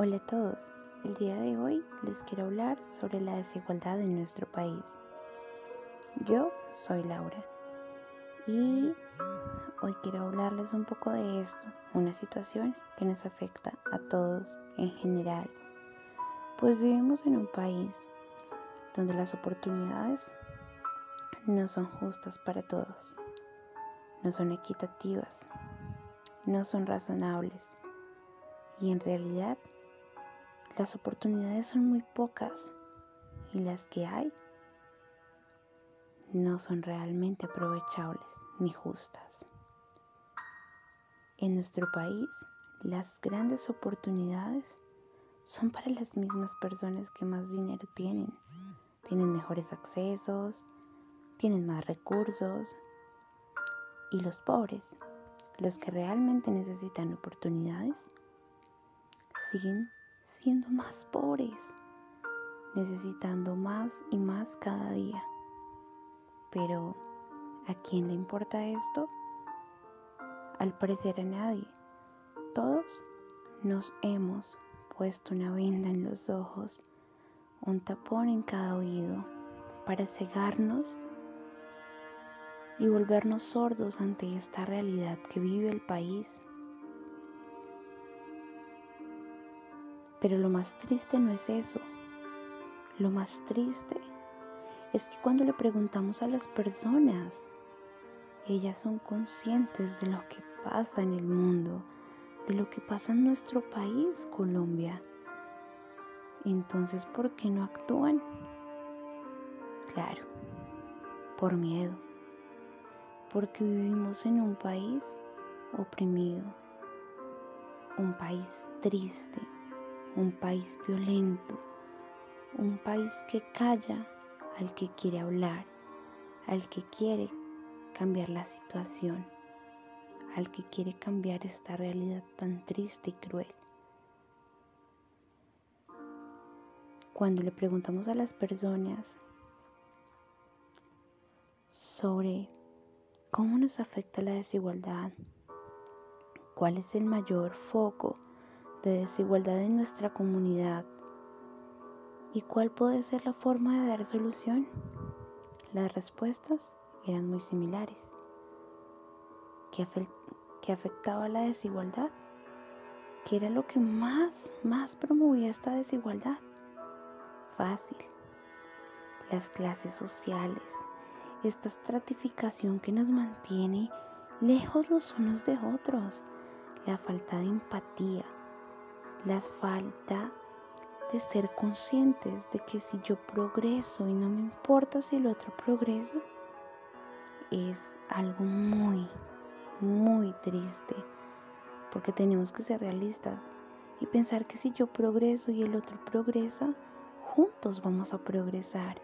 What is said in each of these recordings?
Hola a todos, el día de hoy les quiero hablar sobre la desigualdad en nuestro país. Yo soy Laura y hoy quiero hablarles un poco de esto, una situación que nos afecta a todos en general, pues vivimos en un país donde las oportunidades no son justas para todos, no son equitativas, no son razonables y en realidad las oportunidades son muy pocas y las que hay no son realmente aprovechables ni justas. En nuestro país, las grandes oportunidades son para las mismas personas que más dinero tienen. Tienen mejores accesos, tienen más recursos. Y los pobres, los que realmente necesitan oportunidades, siguen siendo más pobres, necesitando más y más cada día. Pero, ¿a quién le importa esto? Al parecer a nadie. Todos nos hemos puesto una venda en los ojos, un tapón en cada oído, para cegarnos y volvernos sordos ante esta realidad que vive el país Pero lo más triste no es eso. Lo más triste es que cuando le preguntamos a las personas, ellas son conscientes de lo que pasa en el mundo, de lo que pasa en nuestro país, Colombia. Entonces, ¿por qué no actúan? Claro, por miedo, porque vivimos en un país oprimido, un país triste, un país violento, un país que calla al que quiere hablar, al que quiere cambiar la situación, al que quiere cambiar esta realidad tan triste y cruel. Cuando le preguntamos a las personas sobre cómo nos afecta la desigualdad, cuál es el mayor foco de desigualdad en nuestra comunidad. ¿Y cuál puede ser la forma de dar solución? Las respuestas eran muy similares. ¿Qué, afectaba la desigualdad? ¿Qué era lo que más, más promovía esta desigualdad? Fácil. Las clases sociales, esta estratificación que nos mantiene lejos los unos de otros, la falta de empatía, la falta de ser conscientes de que si yo progreso y no me importa si el otro progresa, es algo muy, muy triste, porque tenemos que ser realistas y pensar que si yo progreso y el otro progresa, juntos vamos a progresar.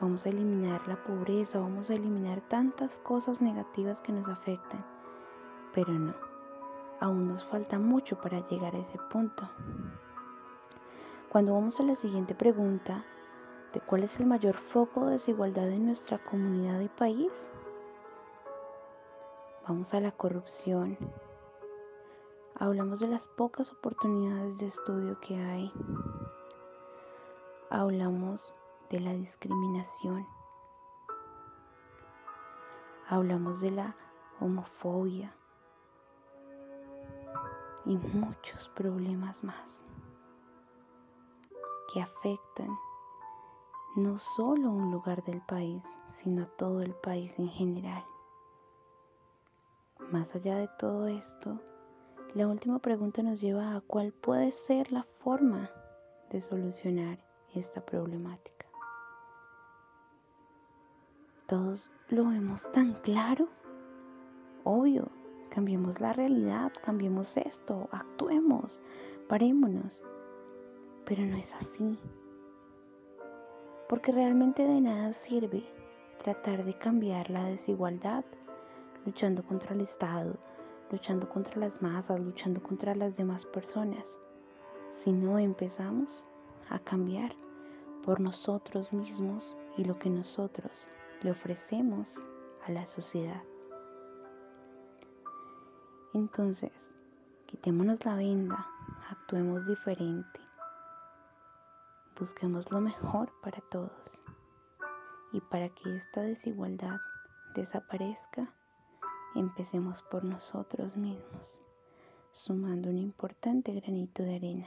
Vamos a eliminar la pobreza, vamos a eliminar tantas cosas negativas que nos afectan. Pero no, aún nos falta mucho para llegar a ese punto. Cuando vamos a la siguiente pregunta, de cuál es el mayor foco de desigualdad en nuestra comunidad y país, vamos a la corrupción. Hablamos de las pocas oportunidades de estudio que hay. Hablamos de la discriminación. Hablamos de la homofobia y muchos problemas más que afectan no solo a un lugar del país, sino a todo el país en general. Más allá de todo esto, la última pregunta nos lleva a cuál puede ser la forma de solucionar esta problemática. ¿Todos lo vemos tan claro? Obvio, Cambiemos la realidad, cambiemos esto, actuemos, parémonos. Pero no es así. Porque realmente de nada sirve tratar de cambiar la desigualdad luchando contra el Estado, luchando contra las masas, luchando contra las demás personas, si no empezamos a cambiar por nosotros mismos y lo que nosotros le ofrecemos a la sociedad. Entonces, quitémonos la venda, actuemos diferente. Busquemos lo mejor para todos. Y para que esta desigualdad desaparezca, empecemos por nosotros mismos, sumando un importante granito de arena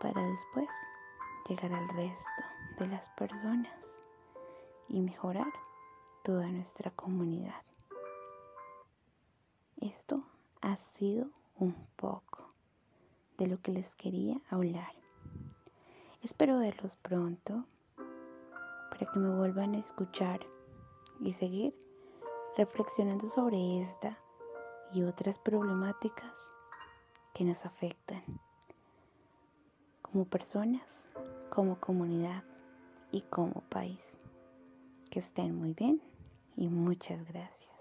para después llegar al resto de las personas y mejorar toda nuestra comunidad. Esto ha sido un poco de lo que les quería hablar. Espero verlos pronto para que me vuelvan a escuchar y seguir reflexionando sobre esta y otras problemáticas que nos afectan como personas, como comunidad y como país. Que estén muy bien y muchas gracias.